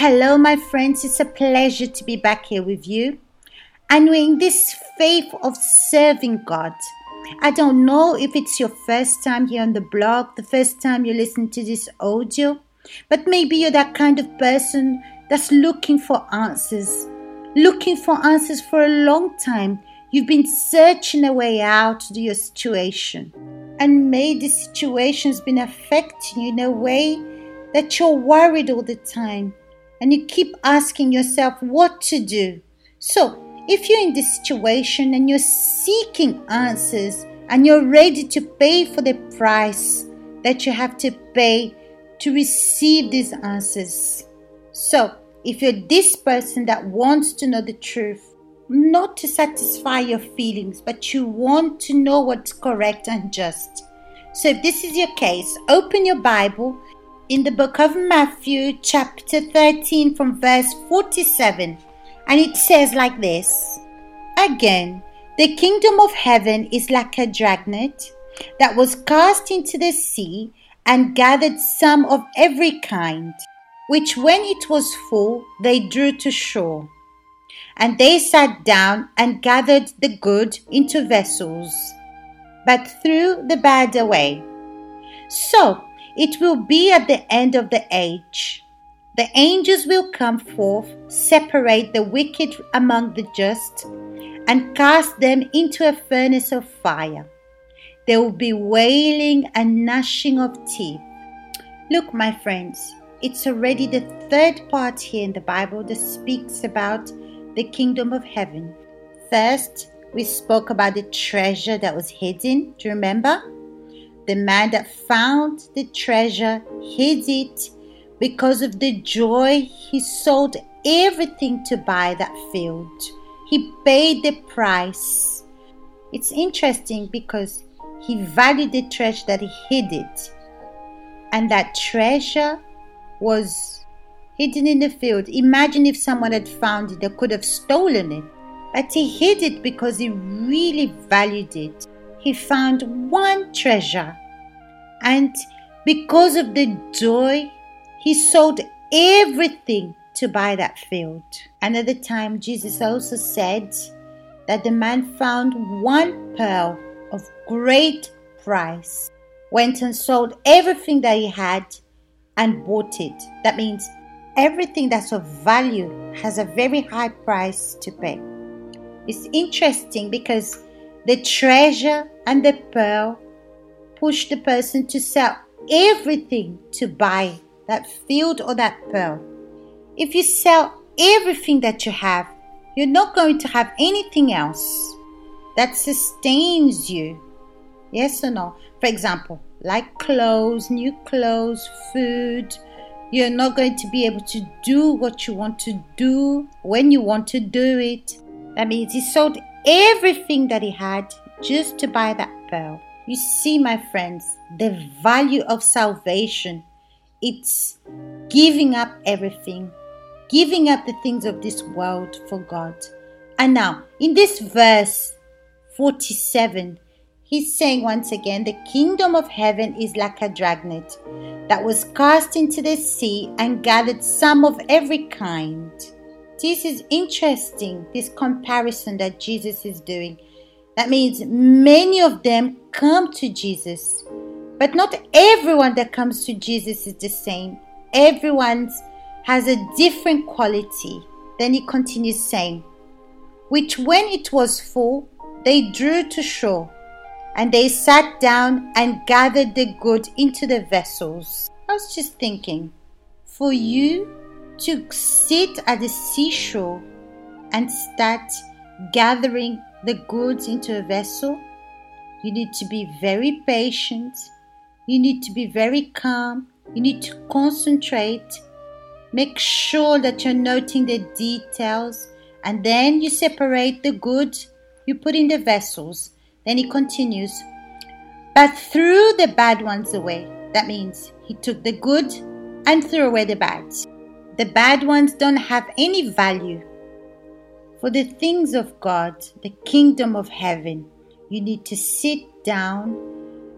Hello, my friends. It's a pleasure to be back here with you. And we're in this faith of serving God. I don't know if it's your first time here on the blog, the first time you listen to this audio, but maybe you're that kind of person that's looking for answers, looking for answers for a long time. You've been searching a way out to your situation, and maybe the situation's been affecting you in a way that you're worried all the time and you keep asking yourself what to do. So, if you're in this situation and you're seeking answers and you're ready to pay for the price that you have to pay to receive these answers. So, if you're this person that wants to know the truth, not to satisfy your feelings, but you want to know what's correct and just. So, if this is your case, open your Bible in the book of Matthew, chapter 13, from verse 47, and it says like this Again, the kingdom of heaven is like a dragnet that was cast into the sea and gathered some of every kind, which when it was full, they drew to shore. And they sat down and gathered the good into vessels, but threw the bad away. So, it will be at the end of the age. The angels will come forth, separate the wicked among the just, and cast them into a furnace of fire. There will be wailing and gnashing of teeth. Look, my friends, it's already the third part here in the Bible that speaks about the kingdom of heaven. First, we spoke about the treasure that was hidden. Do you remember? The man that found the treasure hid it because of the joy. He sold everything to buy that field. He paid the price. It's interesting because he valued the treasure that he hid it. And that treasure was hidden in the field. Imagine if someone had found it, they could have stolen it. But he hid it because he really valued it he found one treasure. And because of the joy, he sold everything to buy that field. Another time, Jesus also said that the man found one pearl of great price, went and sold everything that he had and bought it. That means everything that's of value has a very high price to pay. It's interesting because the treasure and the pearl push the person to sell everything to buy that field or that pearl. If you sell everything that you have, you're not going to have anything else that sustains you. Yes or no? For example, like clothes, new clothes, food. You're not going to be able to do what you want to do when you want to do it. That means he sold everything that he had just to buy that pearl. You see, my friends, the value of salvation. It's giving up everything, giving up the things of this world for God. And now, in this verse 47, he's saying once again, the kingdom of heaven is like a dragnet that was cast into the sea and gathered some of every kind this is interesting, this comparison that Jesus is doing. That means many of them come to Jesus, but not everyone that comes to Jesus is the same. Everyone has a different quality. Then he continues saying, which when it was full, they drew to shore, and they sat down and gathered the good into the vessels. I was just thinking, for you to sit at the seashore and start gathering the goods into a vessel, you need to be very patient. You need to be very calm. You need to concentrate. Make sure that you're noting the details and then you separate the good you put in the vessels. Then he continues, but threw the bad ones away. That means he took the good and threw away the bad. The bad ones don't have any value. For the things of God, the kingdom of heaven, you need to sit down.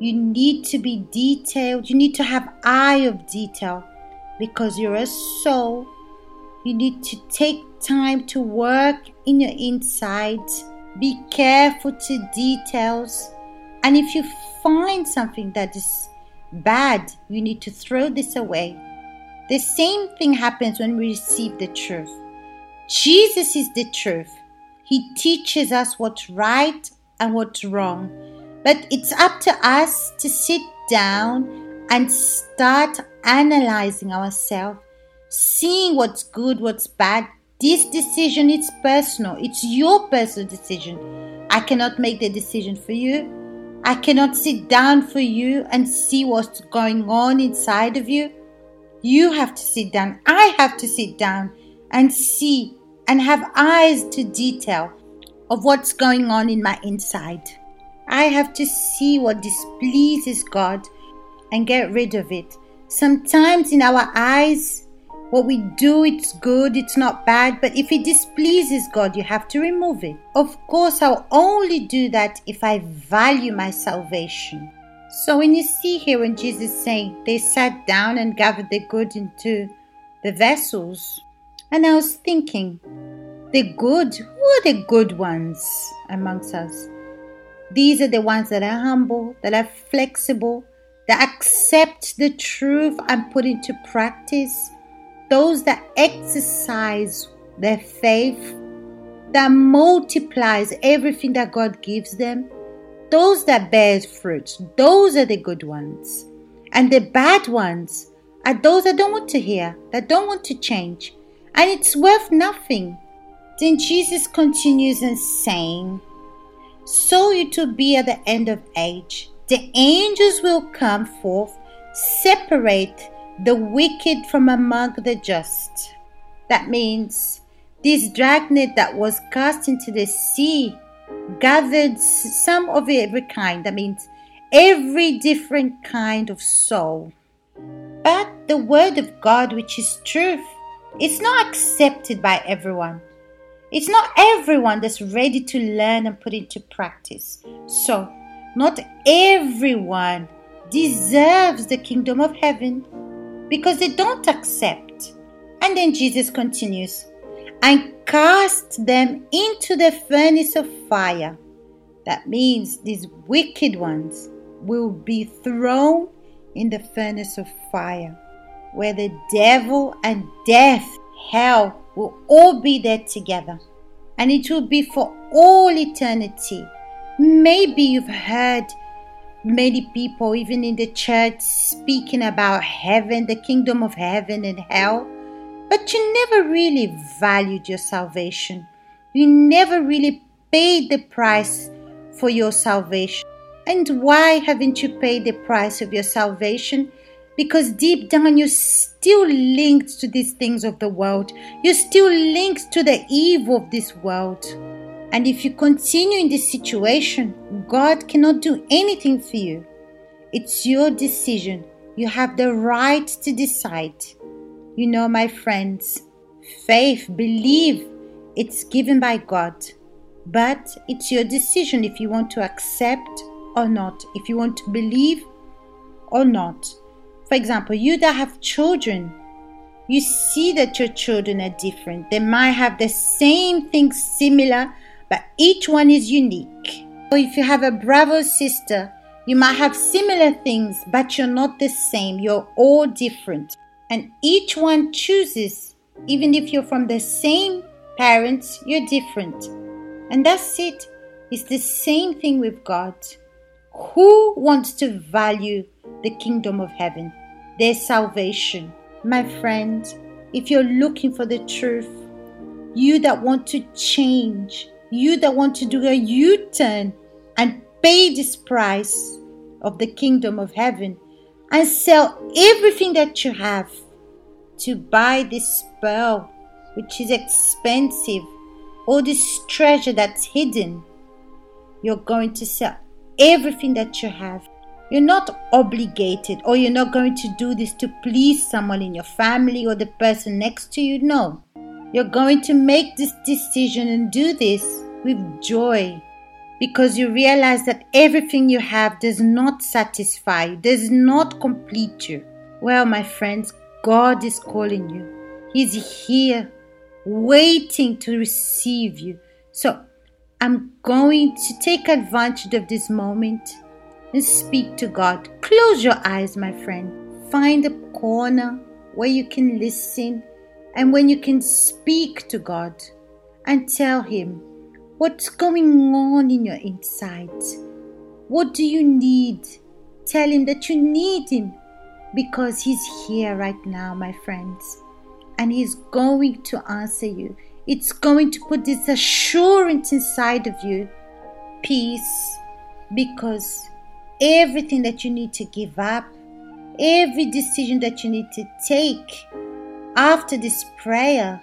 You need to be detailed. You need to have eye of detail because you're a soul You need to take time to work in your inside. Be careful to details. And if you find something that is bad, you need to throw this away. The same thing happens when we receive the truth. Jesus is the truth. He teaches us what's right and what's wrong. But it's up to us to sit down and start analyzing ourselves, seeing what's good, what's bad. This decision is personal. It's your personal decision. I cannot make the decision for you. I cannot sit down for you and see what's going on inside of you. You have to sit down. I have to sit down and see and have eyes to detail of what's going on in my inside. I have to see what displeases God and get rid of it. Sometimes in our eyes, what we do, it's good, it's not bad, but if it displeases God, you have to remove it. Of course, I'll only do that if I value my salvation. So when you see here when Jesus saying they sat down and gathered the good into the vessels, and I was thinking, the good, who are the good ones amongst us? These are the ones that are humble, that are flexible, that accept the truth and put into practice, those that exercise their faith, that multiplies everything that God gives them, those that bear fruit, those are the good ones. And the bad ones are those that don't want to hear, that don't want to change, and it's worth nothing. Then Jesus continues and saying, So it will be at the end of age. The angels will come forth, separate the wicked from among the just. That means this dragnet that was cast into the sea gathered some of every kind. That means every different kind of soul. But the word of God, which is truth, is not accepted by everyone. It's not everyone that's ready to learn and put into practice. So, not everyone deserves the kingdom of heaven because they don't accept. And then Jesus continues and cast them into the furnace of fire. That means these wicked ones will be thrown in the furnace of fire, where the devil and death, hell, will all be there together. And it will be for all eternity. Maybe you've heard many people, even in the church, speaking about heaven, the kingdom of heaven and hell, but you never really valued your salvation. You never really paid the price for your salvation. And why haven't you paid the price of your salvation? Because deep down you're still linked to these things of the world. You're still linked to the evil of this world. And if you continue in this situation, God cannot do anything for you. It's your decision. You have the right to decide. You know, my friends, faith, believe it's given by God. But it's your decision if you want to accept or not, if you want to believe or not. For example, you that have children, you see that your children are different. They might have the same things similar, but each one is unique. Or if you have a brother sister, you might have similar things, but you're not the same. You're all different. And each one chooses, even if you're from the same parents, you're different. And that's it. It's the same thing with God. Who wants to value the kingdom of heaven, their salvation? My friend, if you're looking for the truth, you that want to change, you that want to do a U turn and pay this price of the kingdom of heaven and sell everything that you have to buy this pearl, which is expensive, or this treasure that's hidden. You're going to sell everything that you have. You're not obligated, or you're not going to do this to please someone in your family or the person next to you. No. You're going to make this decision and do this with joy because you realize that everything you have does not satisfy does not complete you. Well, my friends, God is calling you. He's here waiting to receive you. So I'm going to take advantage of this moment and speak to God. Close your eyes, my friend. Find a corner where you can listen and when you can speak to God and tell Him what's going on in your inside. What do you need? Tell Him that you need Him because He's here right now, my friends, and He's going to answer you. It's going to put this assurance inside of you peace because everything that you need to give up, every decision that you need to take after this prayer,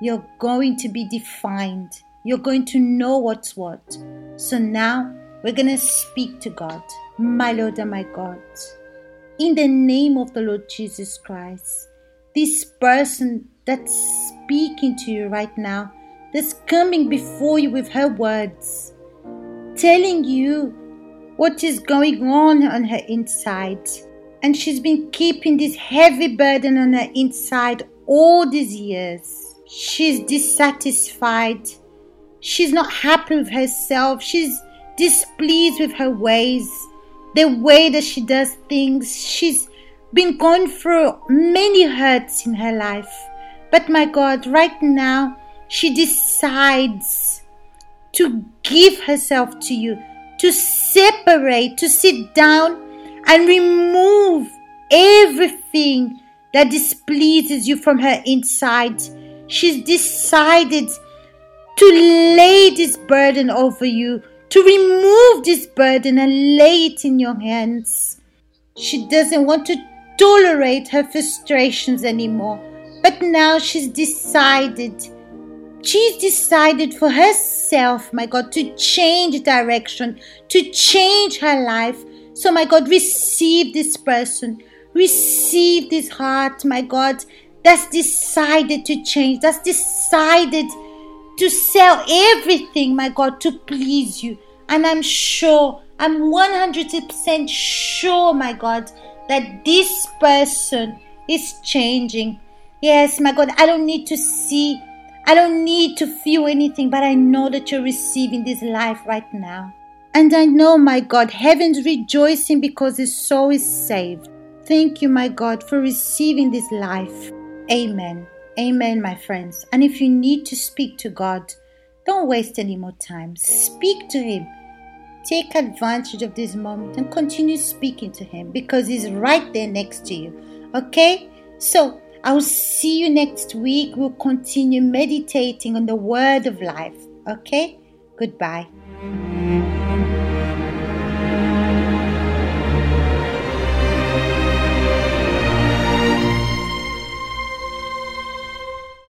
you're going to be defined. You're going to know what's what. So now we're going to speak to God, my Lord and my God. In the name of the Lord Jesus Christ, this person that's speaking to you right now, that's coming before you with her words, telling you what is going on on her inside. And she's been keeping this heavy burden on her inside all these years. She's dissatisfied. She's not happy with herself. She's displeased with her ways, the way that she does things. She's been going through many hurts in her life. But my God, right now, she decides to give herself to you, to separate, to sit down and remove everything that displeases you from her inside. She's decided to lay this burden over you, to remove this burden and lay it in your hands. She doesn't want to tolerate her frustrations anymore. But now she's decided, she's decided for herself, my God, to change direction, to change her life. So, my God, receive this person, receive this heart, my God, that's decided to change, that's decided to sell everything, my God, to please you. And I'm sure, I'm 100% sure, my God, that this person is changing. Yes, my God, I don't need to see, I don't need to feel anything, but I know that you're receiving this life right now. And I know, my God, heaven's rejoicing because his soul is saved. Thank you, my God, for receiving this life. Amen. Amen, my friends. And if you need to speak to God, don't waste any more time. Speak to Him. Take advantage of this moment and continue speaking to Him because He's right there next to you. Okay? So, I'll see you next week. We'll continue meditating on the word of life. Okay? Goodbye.